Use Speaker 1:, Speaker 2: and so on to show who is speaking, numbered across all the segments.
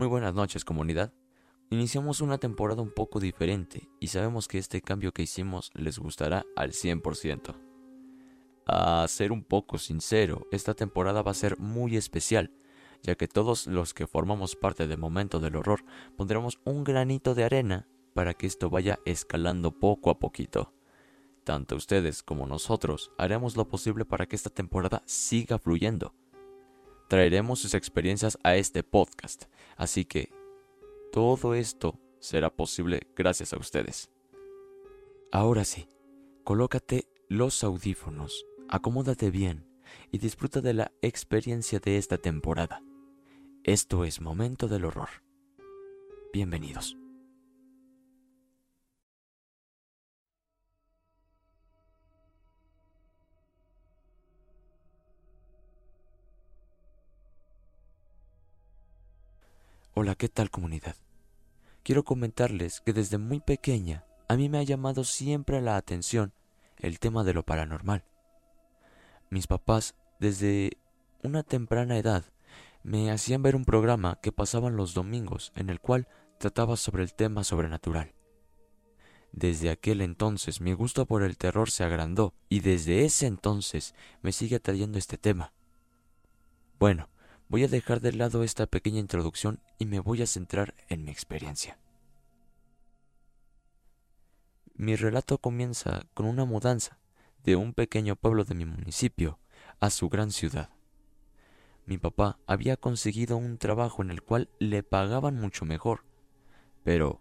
Speaker 1: Muy buenas noches comunidad. Iniciamos una temporada un poco diferente y sabemos que este cambio que hicimos les gustará al 100%. A ser un poco sincero, esta temporada va a ser muy especial, ya que todos los que formamos parte del momento del horror pondremos un granito de arena para que esto vaya escalando poco a poquito. Tanto ustedes como nosotros haremos lo posible para que esta temporada siga fluyendo. Traeremos sus experiencias a este podcast, así que todo esto será posible gracias a ustedes. Ahora sí, colócate los audífonos, acomódate bien y disfruta de la experiencia de esta temporada. Esto es Momento del Horror. Bienvenidos. Hola, ¿qué tal comunidad? Quiero comentarles que desde muy pequeña a mí me ha llamado siempre la atención el tema de lo paranormal. Mis papás, desde una temprana edad, me hacían ver un programa que pasaban los domingos en el cual trataba sobre el tema sobrenatural. Desde aquel entonces mi gusto por el terror se agrandó y desde ese entonces me sigue atrayendo este tema. Bueno, voy a dejar de lado esta pequeña introducción y me voy a centrar en mi experiencia. Mi relato comienza con una mudanza de un pequeño pueblo de mi municipio a su gran ciudad. Mi papá había conseguido un trabajo en el cual le pagaban mucho mejor, pero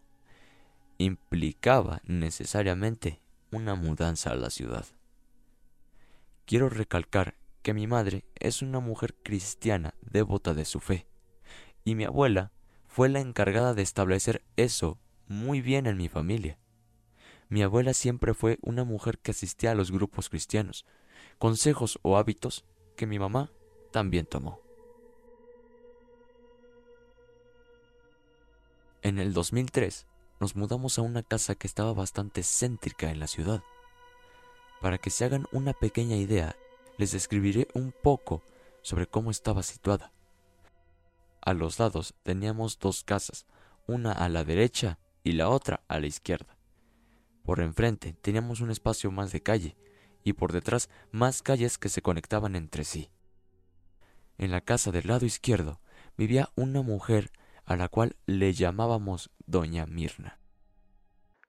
Speaker 1: implicaba necesariamente una mudanza a la ciudad. Quiero recalcar que mi madre es una mujer cristiana devota de su fe, y mi abuela fue la encargada de establecer eso muy bien en mi familia. Mi abuela siempre fue una mujer que asistía a los grupos cristianos, consejos o hábitos que mi mamá también tomó. En el 2003 nos mudamos a una casa que estaba bastante céntrica en la ciudad. Para que se hagan una pequeña idea, les describiré un poco sobre cómo estaba situada. A los lados teníamos dos casas, una a la derecha y la otra a la izquierda. Por enfrente teníamos un espacio más de calle y por detrás más calles que se conectaban entre sí. En la casa del lado izquierdo vivía una mujer a la cual le llamábamos Doña Mirna.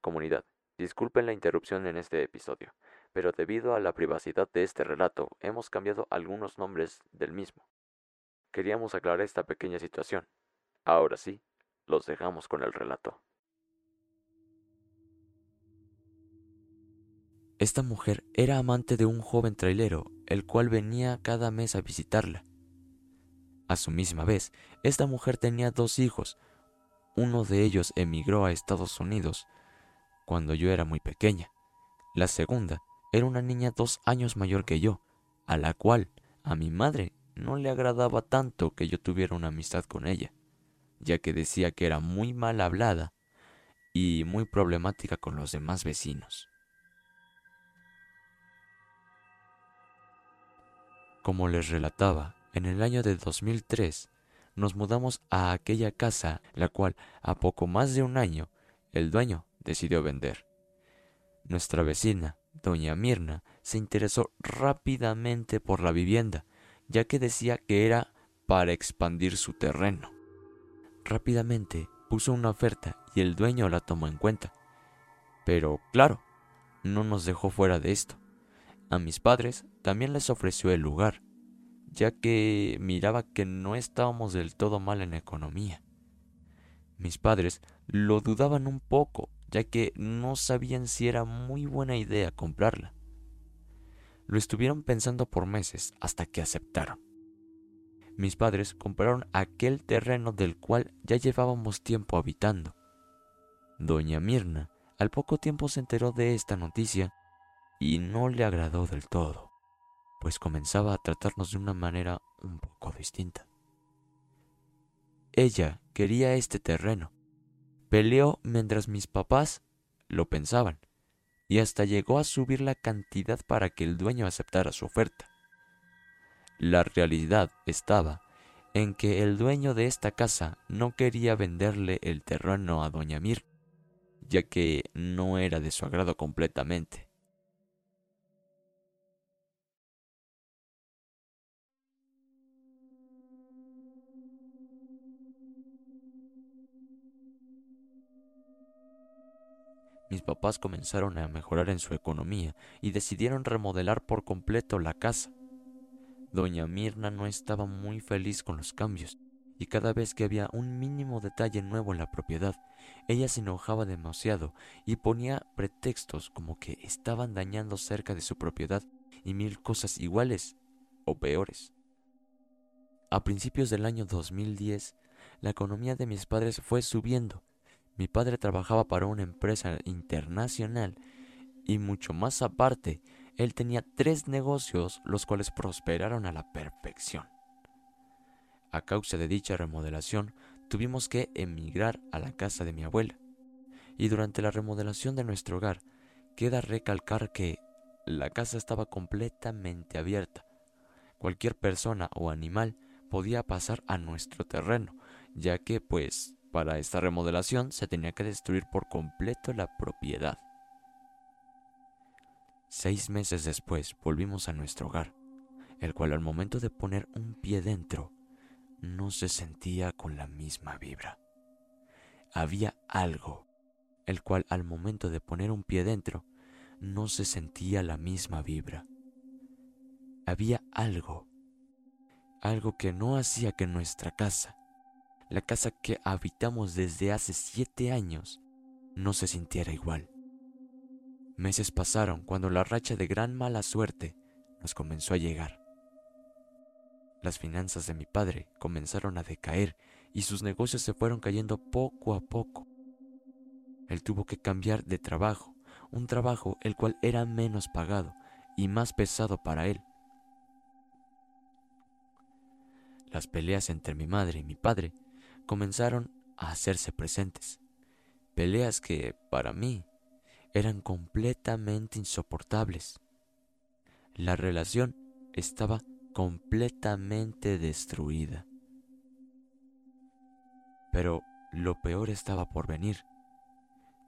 Speaker 1: Comunidad, disculpen la interrupción en este episodio, pero debido a la privacidad de este relato hemos cambiado algunos nombres del mismo. Queríamos aclarar esta pequeña situación. Ahora sí, los dejamos con el relato. Esta mujer era amante de un joven trailero, el cual venía cada mes a visitarla. A su misma vez, esta mujer tenía dos hijos, uno de ellos emigró a Estados Unidos cuando yo era muy pequeña. La segunda era una niña dos años mayor que yo, a la cual a mi madre no le agradaba tanto que yo tuviera una amistad con ella, ya que decía que era muy mal hablada y muy problemática con los demás vecinos. Como les relataba, en el año de 2003 nos mudamos a aquella casa, la cual a poco más de un año el dueño decidió vender. Nuestra vecina, doña Mirna, se interesó rápidamente por la vivienda, ya que decía que era para expandir su terreno. Rápidamente puso una oferta y el dueño la tomó en cuenta. Pero, claro, no nos dejó fuera de esto. A mis padres también les ofreció el lugar, ya que miraba que no estábamos del todo mal en economía. Mis padres lo dudaban un poco, ya que no sabían si era muy buena idea comprarla. Lo estuvieron pensando por meses hasta que aceptaron. Mis padres compraron aquel terreno del cual ya llevábamos tiempo habitando. Doña Mirna al poco tiempo se enteró de esta noticia y no le agradó del todo, pues comenzaba a tratarnos de una manera un poco distinta. Ella quería este terreno. Peleó mientras mis papás lo pensaban y hasta llegó a subir la cantidad para que el dueño aceptara su oferta. La realidad estaba en que el dueño de esta casa no quería venderle el terreno a doña Mir, ya que no era de su agrado completamente. Mis papás comenzaron a mejorar en su economía y decidieron remodelar por completo la casa. Doña Mirna no estaba muy feliz con los cambios, y cada vez que había un mínimo detalle nuevo en la propiedad, ella se enojaba demasiado y ponía pretextos como que estaban dañando cerca de su propiedad y mil cosas iguales o peores. A principios del año 2010, la economía de mis padres fue subiendo mi padre trabajaba para una empresa internacional y mucho más aparte, él tenía tres negocios los cuales prosperaron a la perfección. A causa de dicha remodelación, tuvimos que emigrar a la casa de mi abuela. Y durante la remodelación de nuestro hogar, queda recalcar que la casa estaba completamente abierta. Cualquier persona o animal podía pasar a nuestro terreno, ya que pues para esta remodelación se tenía que destruir por completo la propiedad. Seis meses después volvimos a nuestro hogar, el cual al momento de poner un pie dentro no se sentía con la misma vibra. Había algo, el cual al momento de poner un pie dentro no se sentía la misma vibra. Había algo, algo que no hacía que nuestra casa la casa que habitamos desde hace siete años no se sintiera igual. Meses pasaron cuando la racha de gran mala suerte nos comenzó a llegar. Las finanzas de mi padre comenzaron a decaer y sus negocios se fueron cayendo poco a poco. Él tuvo que cambiar de trabajo, un trabajo el cual era menos pagado y más pesado para él. Las peleas entre mi madre y mi padre comenzaron a hacerse presentes. Peleas que, para mí, eran completamente insoportables. La relación estaba completamente destruida. Pero lo peor estaba por venir.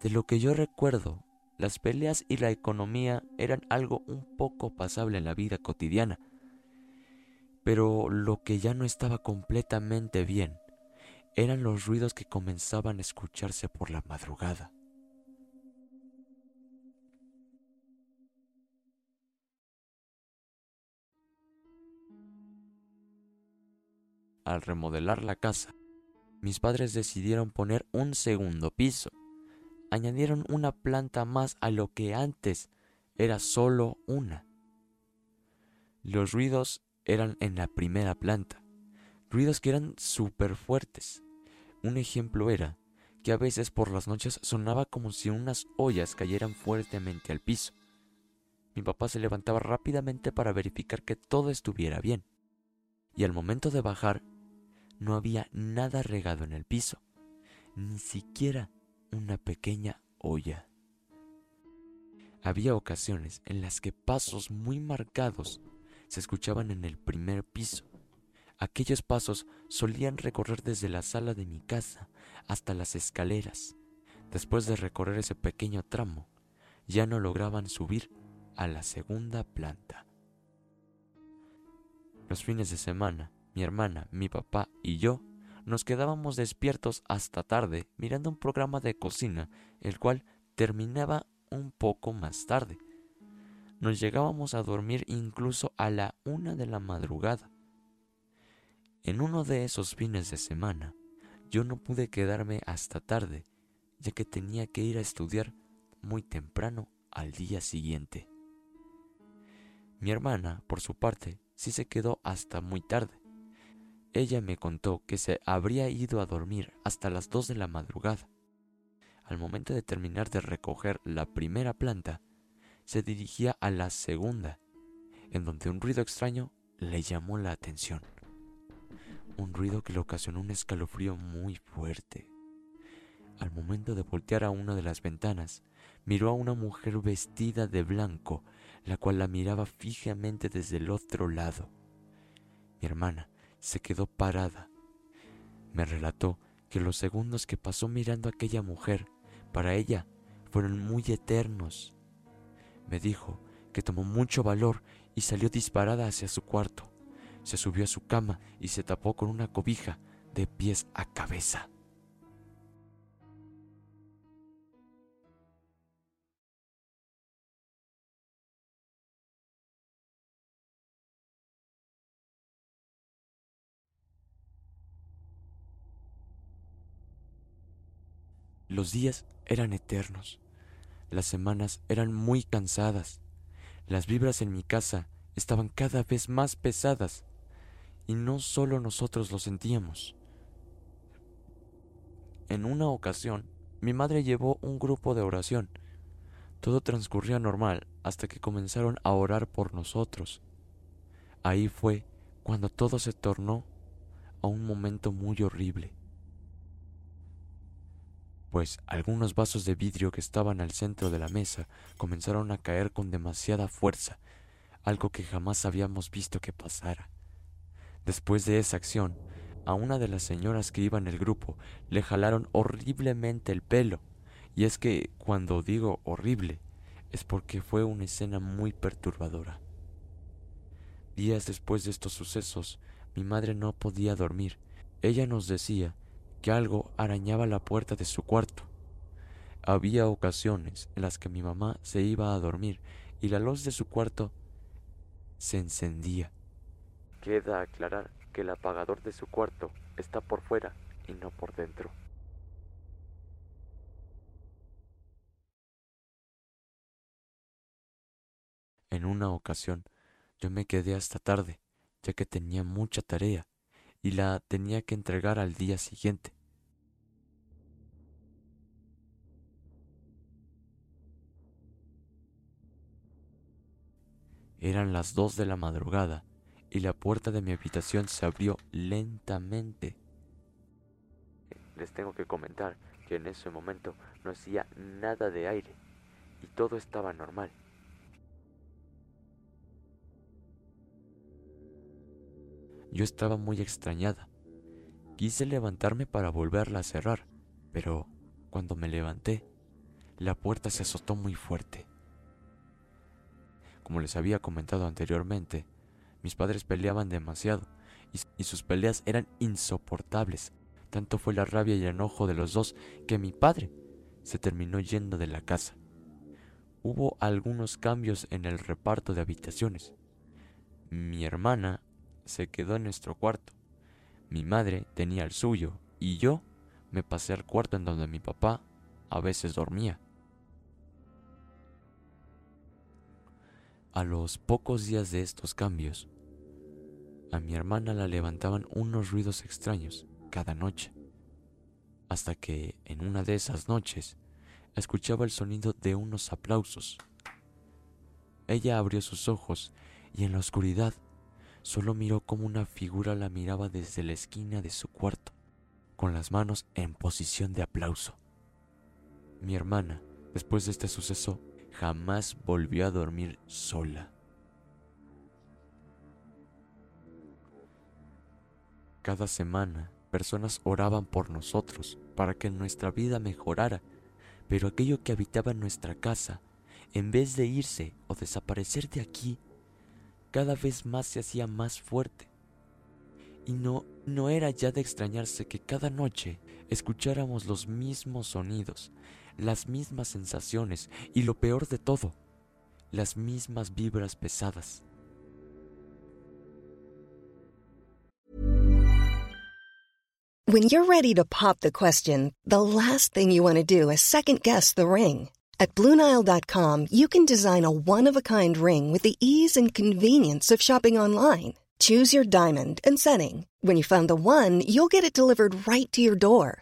Speaker 1: De lo que yo recuerdo, las peleas y la economía eran algo un poco pasable en la vida cotidiana. Pero lo que ya no estaba completamente bien eran los ruidos que comenzaban a escucharse por la madrugada. Al remodelar la casa, mis padres decidieron poner un segundo piso. Añadieron una planta más a lo que antes era solo una. Los ruidos eran en la primera planta ruidos que eran súper fuertes. Un ejemplo era que a veces por las noches sonaba como si unas ollas cayeran fuertemente al piso. Mi papá se levantaba rápidamente para verificar que todo estuviera bien, y al momento de bajar no había nada regado en el piso, ni siquiera una pequeña olla. Había ocasiones en las que pasos muy marcados se escuchaban en el primer piso. Aquellos pasos solían recorrer desde la sala de mi casa hasta las escaleras. Después de recorrer ese pequeño tramo, ya no lograban subir a la segunda planta. Los fines de semana, mi hermana, mi papá y yo nos quedábamos despiertos hasta tarde mirando un programa de cocina, el cual terminaba un poco más tarde. Nos llegábamos a dormir incluso a la una de la madrugada. En uno de esos fines de semana, yo no pude quedarme hasta tarde, ya que tenía que ir a estudiar muy temprano al día siguiente. Mi hermana, por su parte, sí se quedó hasta muy tarde. Ella me contó que se habría ido a dormir hasta las dos de la madrugada. Al momento de terminar de recoger la primera planta, se dirigía a la segunda, en donde un ruido extraño le llamó la atención. Un ruido que le ocasionó un escalofrío muy fuerte. Al momento de voltear a una de las ventanas, miró a una mujer vestida de blanco la cual la miraba fijamente desde el otro lado. Mi hermana se quedó parada. Me relató que los segundos que pasó mirando a aquella mujer, para ella, fueron muy eternos. Me dijo que tomó mucho valor y salió disparada hacia su cuarto. Se subió a su cama y se tapó con una cobija de pies a cabeza. Los días eran eternos, las semanas eran muy cansadas, las vibras en mi casa estaban cada vez más pesadas y no solo nosotros lo sentíamos. En una ocasión, mi madre llevó un grupo de oración. Todo transcurría normal hasta que comenzaron a orar por nosotros. Ahí fue cuando todo se tornó a un momento muy horrible pues algunos vasos de vidrio que estaban al centro de la mesa comenzaron a caer con demasiada fuerza, algo que jamás habíamos visto que pasara. Después de esa acción, a una de las señoras que iba en el grupo le jalaron horriblemente el pelo, y es que cuando digo horrible, es porque fue una escena muy perturbadora. Días después de estos sucesos, mi madre no podía dormir. Ella nos decía que algo arañaba la puerta de su cuarto. Había ocasiones en las que mi mamá se iba a dormir y la luz de su cuarto se encendía. Queda aclarar que el apagador de su cuarto está por fuera y no por dentro. En una ocasión yo me quedé hasta tarde, ya que tenía mucha tarea y la tenía que entregar al día siguiente. Eran las dos de la madrugada y la puerta de mi habitación se abrió lentamente. Les tengo que comentar que en ese momento no hacía nada de aire y todo estaba normal. Yo estaba muy extrañada. Quise levantarme para volverla a cerrar, pero cuando me levanté, la puerta se azotó muy fuerte. Como les había comentado anteriormente, mis padres peleaban demasiado y, sus peleas eran insoportables. Tanto fue la rabia y el enojo de los dos que mi padre se terminó yendo de la casa. Hubo algunos cambios en el reparto de habitaciones. Mi hermana se quedó en nuestro cuarto. Mi madre tenía el suyo y yo me pasé al cuarto en donde mi papá a veces dormía. A los pocos días de estos cambios, a mi hermana la levantaban unos ruidos extraños cada noche. hasta que en una de esas noches escuchaba el sonido de unos aplausos. Ella abrió sus ojos y en la oscuridad solo miró como una figura la miraba desde la esquina de su cuarto, con las manos en posición de aplauso. Mi hermana, después de este suceso, jamás volvió a dormir sola. Cada semana, personas oraban por nosotros para que nuestra vida mejorara, pero aquello que habitaba nuestra casa, en vez de irse o desaparecer de aquí, cada vez más se hacía más fuerte. Y no, no era ya de extrañarse que cada noche escucháramos los mismos sonidos, las mismas sensaciones y lo peor de todo, las mismas vibras pesadas.
Speaker 2: When you're ready to pop the question, the last thing you want to do is second guess the ring. At Bluenile.com, you can design a one of a kind ring with the ease and convenience of shopping online. Choose your diamond and setting. When you find the one, you'll get it delivered right to your door.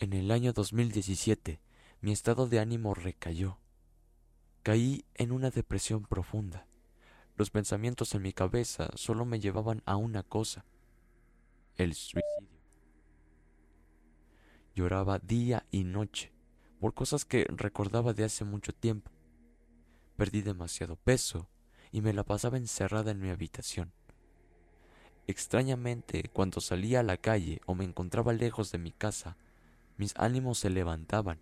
Speaker 1: En el año 2017, mi estado de ánimo recayó. Caí en una depresión profunda. Los pensamientos en mi cabeza solo me llevaban a una cosa, el suicidio. Lloraba día y noche por cosas que recordaba de hace mucho tiempo. Perdí demasiado peso y me la pasaba encerrada en mi habitación. Extrañamente, cuando salía a la calle o me encontraba lejos de mi casa, mis ánimos se levantaban.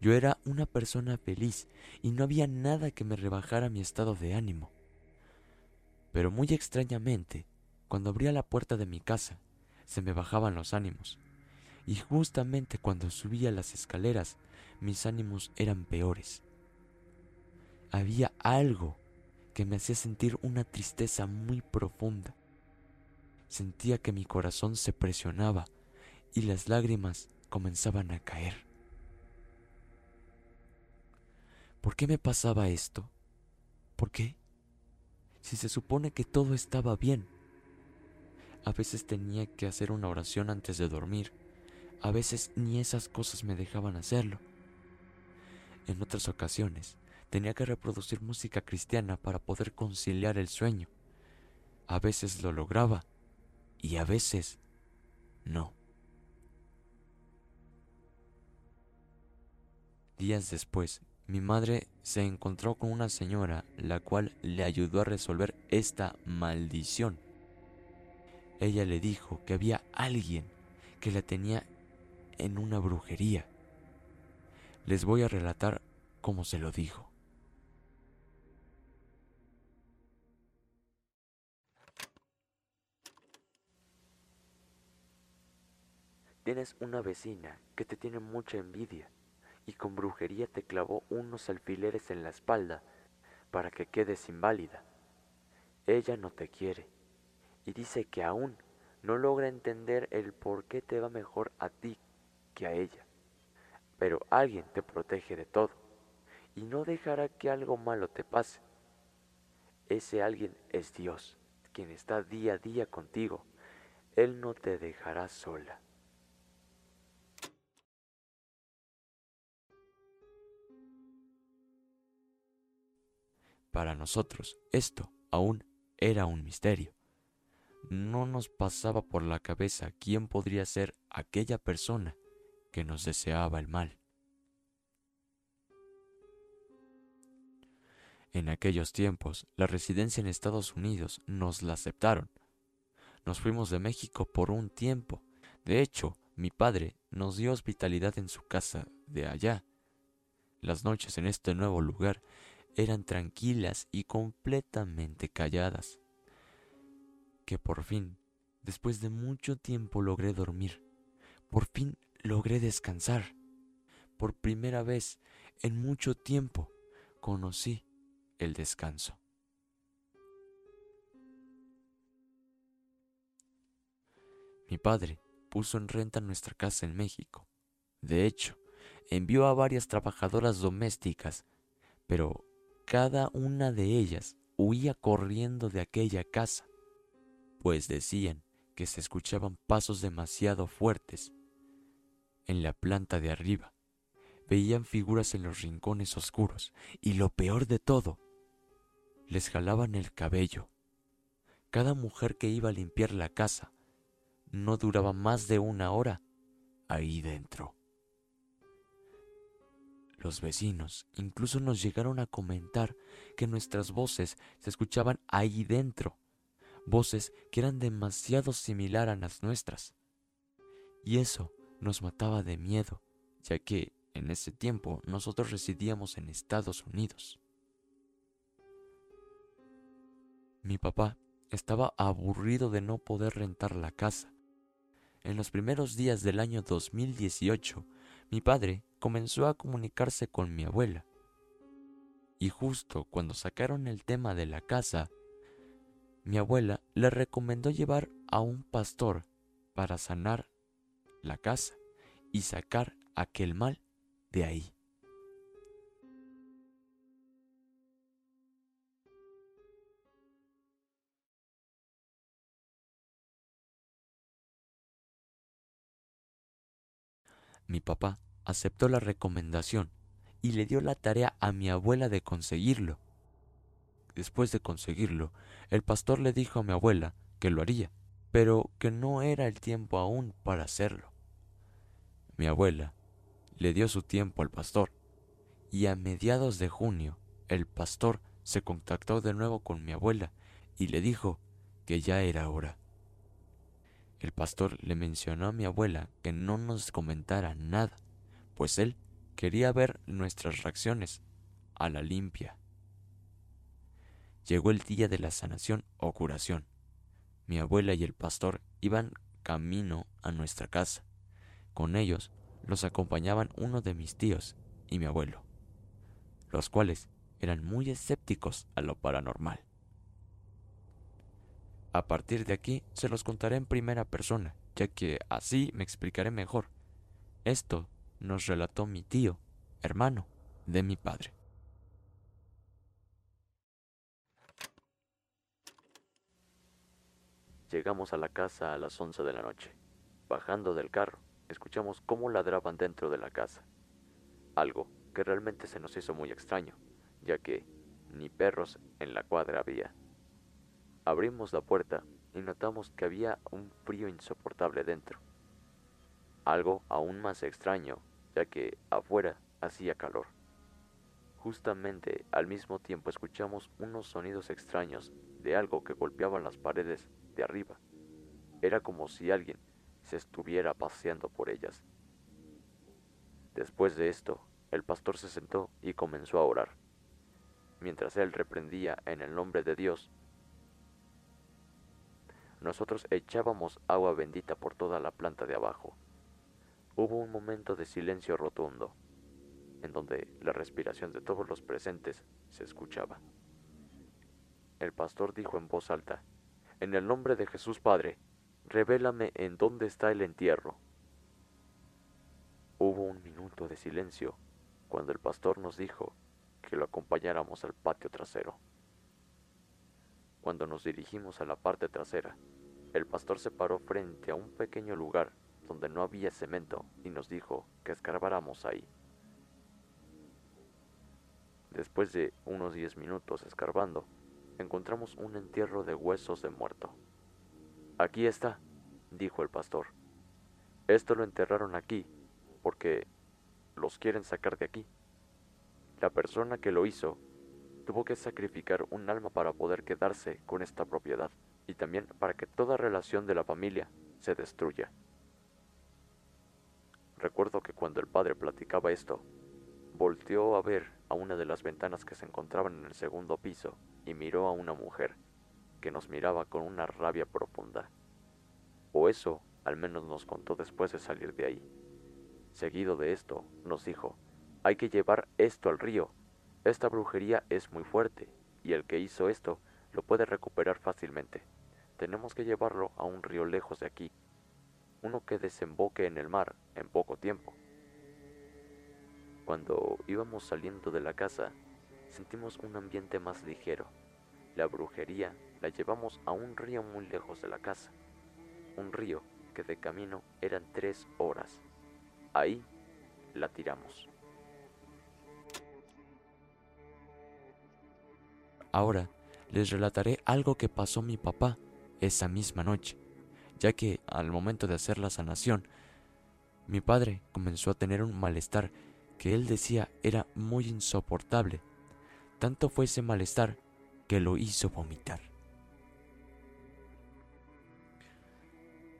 Speaker 1: Yo era una persona feliz y no había nada que me rebajara mi estado de ánimo. Pero muy extrañamente, cuando abría la puerta de mi casa, se me bajaban los ánimos. Y justamente cuando subía las escaleras, mis ánimos eran peores. Había algo que me hacía sentir una tristeza muy profunda. Sentía que mi corazón se presionaba y las lágrimas comenzaban a caer. ¿Por qué me pasaba esto? ¿Por qué? Si se supone que todo estaba bien. A veces tenía que hacer una oración antes de dormir. A veces ni esas cosas me dejaban hacerlo. En otras ocasiones tenía que reproducir música cristiana para poder conciliar el sueño. A veces lo lograba y a veces no. Días después, mi madre se encontró con una señora la cual le ayudó a resolver esta maldición. Ella le dijo que había alguien que la tenía en una brujería. Les voy a relatar cómo se lo dijo. Tienes una vecina que te tiene mucha envidia y con brujería te clavó unos alfileres en la espalda para que quedes inválida. Ella no te quiere y dice que aún no logra entender el por qué te va mejor a ti que a ella. Pero alguien te protege de todo y no dejará que algo malo te pase. Ese alguien es Dios, quien está día a día contigo. Él no te dejará sola. Para nosotros esto aún era un misterio. No nos pasaba por la cabeza quién podría ser aquella persona que nos deseaba el mal. En aquellos tiempos, la residencia en Estados Unidos nos la aceptaron. Nos fuimos de México por un tiempo. De hecho, mi padre nos dio hospitalidad en su casa de allá. Las noches en este nuevo lugar eran tranquilas y completamente calladas. Que por fin, después de mucho tiempo logré dormir. Por fin logré descansar. Por primera vez en mucho tiempo conocí el descanso. Mi padre puso en renta nuestra casa en México. De hecho, envió a varias trabajadoras domésticas, pero cada una de ellas huía corriendo de aquella casa, pues decían que se escuchaban pasos demasiado fuertes en la planta de arriba. Veían figuras en los rincones oscuros y lo peor de todo, les jalaban el cabello. Cada mujer que iba a limpiar la casa no duraba más de una hora ahí dentro. Los vecinos incluso nos llegaron a comentar que nuestras voces se escuchaban ahí dentro, voces que eran demasiado similar a las nuestras. Y eso nos mataba de miedo, ya que en ese tiempo nosotros residíamos en Estados Unidos. Mi papá estaba aburrido de no poder rentar la casa. En los primeros días del año 2018, mi padre comenzó a comunicarse con mi abuela. Y justo cuando sacaron el tema de la casa, mi abuela le recomendó llevar a un pastor para sanar la casa y sacar aquel mal de ahí. Mi papá aceptó la recomendación y le dio la tarea a mi abuela de conseguirlo. Después de conseguirlo, el pastor le dijo a mi abuela que lo haría, pero que no era el tiempo aún para hacerlo. Mi abuela le dio su tiempo al pastor, y a mediados de junio el pastor se contactó de nuevo con mi abuela y le dijo que ya era hora. El pastor le mencionó a mi abuela que no nos comentara nada, pues él quería ver nuestras reacciones a la limpia. Llegó el día de la sanación o curación. Mi abuela y el pastor iban camino a nuestra casa. Con ellos los acompañaban uno de mis tíos y mi abuelo, los cuales eran muy escépticos a lo paranormal. A partir de aquí se los contaré en primera persona, ya que así me explicaré mejor. Esto nos relató mi tío, hermano de mi padre. Llegamos a la casa a las once de la noche. Bajando del carro, escuchamos cómo ladraban dentro de la casa. Algo que realmente se nos hizo muy extraño, ya que ni perros en la cuadra había. Abrimos la puerta y notamos que había un frío insoportable dentro. Algo aún más extraño, ya que afuera hacía calor. Justamente al mismo tiempo escuchamos unos sonidos extraños de algo que golpeaba las paredes de arriba. Era como si alguien se estuviera paseando por ellas. Después de esto, el pastor se sentó y comenzó a orar. Mientras él reprendía en el nombre de Dios nosotros echábamos agua bendita por toda la planta de abajo. Hubo un momento de silencio rotundo, en donde la respiración de todos los presentes se escuchaba. El pastor dijo en voz alta, En el nombre de Jesús Padre, revélame en dónde está el entierro. Hubo un minuto de silencio cuando el pastor nos dijo que lo acompañáramos al patio trasero. Cuando nos dirigimos a la parte trasera, el pastor se paró frente a un pequeño lugar donde no había cemento y nos dijo que escarbáramos ahí. Después de unos 10 minutos escarbando, encontramos un entierro de huesos de muerto. Aquí está, dijo el pastor. Esto lo enterraron aquí porque los quieren sacar de aquí. La persona que lo hizo tuvo que sacrificar un alma para poder quedarse con esta propiedad y también para que toda relación de la familia se destruya. Recuerdo que cuando el padre platicaba esto, volteó a ver a una de las ventanas que se encontraban en el segundo piso y miró a una mujer que nos miraba con una rabia profunda. O eso al menos nos contó después de salir de ahí. Seguido de esto, nos dijo, hay que llevar esto al río. Esta brujería es muy fuerte, y el que hizo esto lo puede recuperar fácilmente. Tenemos que llevarlo a un río lejos de aquí, uno que desemboque en el mar en poco tiempo. Cuando íbamos saliendo de la casa, sentimos un ambiente más ligero. La brujería la llevamos a un río muy lejos de la casa, un río que de camino eran tres horas. Ahí la tiramos. Ahora les relataré algo que pasó mi papá esa misma noche, ya que al momento de hacer la sanación, mi padre comenzó a tener un malestar que él decía era muy insoportable. Tanto fue ese malestar que lo hizo vomitar.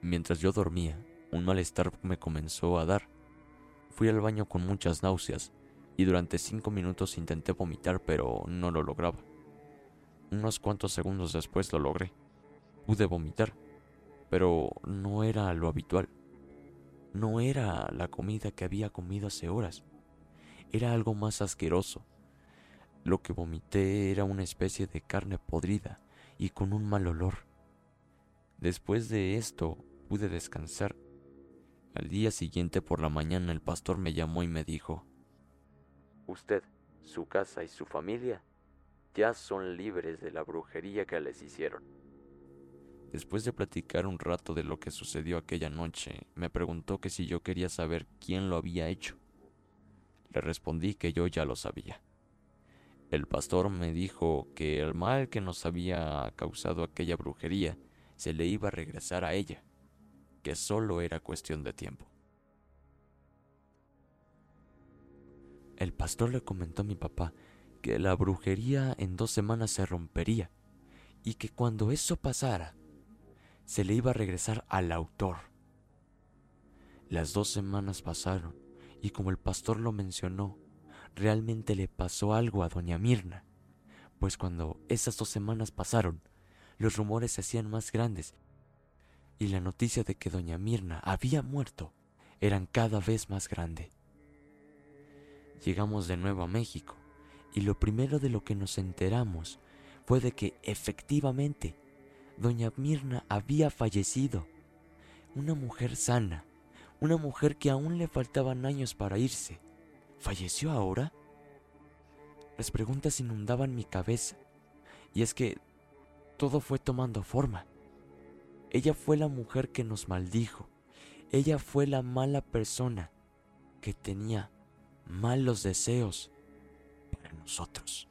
Speaker 1: Mientras yo dormía, un malestar me comenzó a dar. Fui al baño con muchas náuseas y durante cinco minutos intenté vomitar pero no lo lograba. Unos cuantos segundos después lo logré. Pude vomitar, pero no era lo habitual. No era la comida que había comido hace horas. Era algo más asqueroso. Lo que vomité era una especie de carne podrida y con un mal olor. Después de esto pude descansar. Al día siguiente por la mañana el pastor me llamó y me dijo, Usted, su casa y su familia ya son libres de la brujería que les hicieron. Después de platicar un rato de lo que sucedió aquella noche, me preguntó que si yo quería saber quién lo había hecho. Le respondí que yo ya lo sabía. El pastor me dijo que el mal que nos había causado aquella brujería se le iba a regresar a ella que solo era cuestión de tiempo. El pastor le comentó a mi papá que la brujería en dos semanas se rompería y que cuando eso pasara, se le iba a regresar al autor. Las dos semanas pasaron y como el pastor lo mencionó, realmente le pasó algo a doña Mirna, pues cuando esas dos semanas pasaron, los rumores se hacían más grandes y la noticia de que doña Mirna había muerto eran cada vez más grande. Llegamos de nuevo a México y lo primero de lo que nos enteramos fue de que efectivamente doña Mirna había fallecido. Una mujer sana, una mujer que aún le faltaban años para irse. ¿Falleció ahora? Las preguntas inundaban mi cabeza y es que todo fue tomando forma. Ella fue la mujer que nos maldijo. Ella fue la mala persona que tenía malos deseos para nosotros.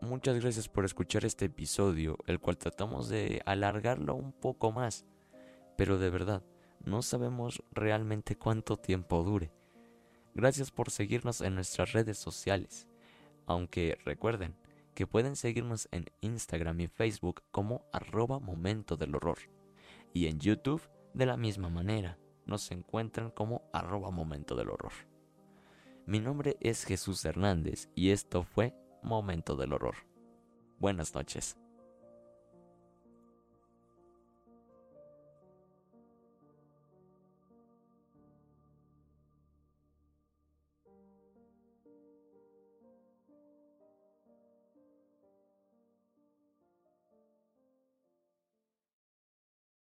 Speaker 1: muchas gracias por escuchar este episodio, el cual tratamos de alargarlo un poco más. Pero de verdad, no sabemos realmente cuánto tiempo dure. Gracias por seguirnos en nuestras redes sociales. Aunque recuerden que pueden seguirnos en Instagram y Facebook como arroba momento del horror. Y en YouTube de la misma manera. Nos encuentran como arroba momento del horror. Mi nombre es Jesús Hernández y esto fue Momento del Horror. Buenas noches.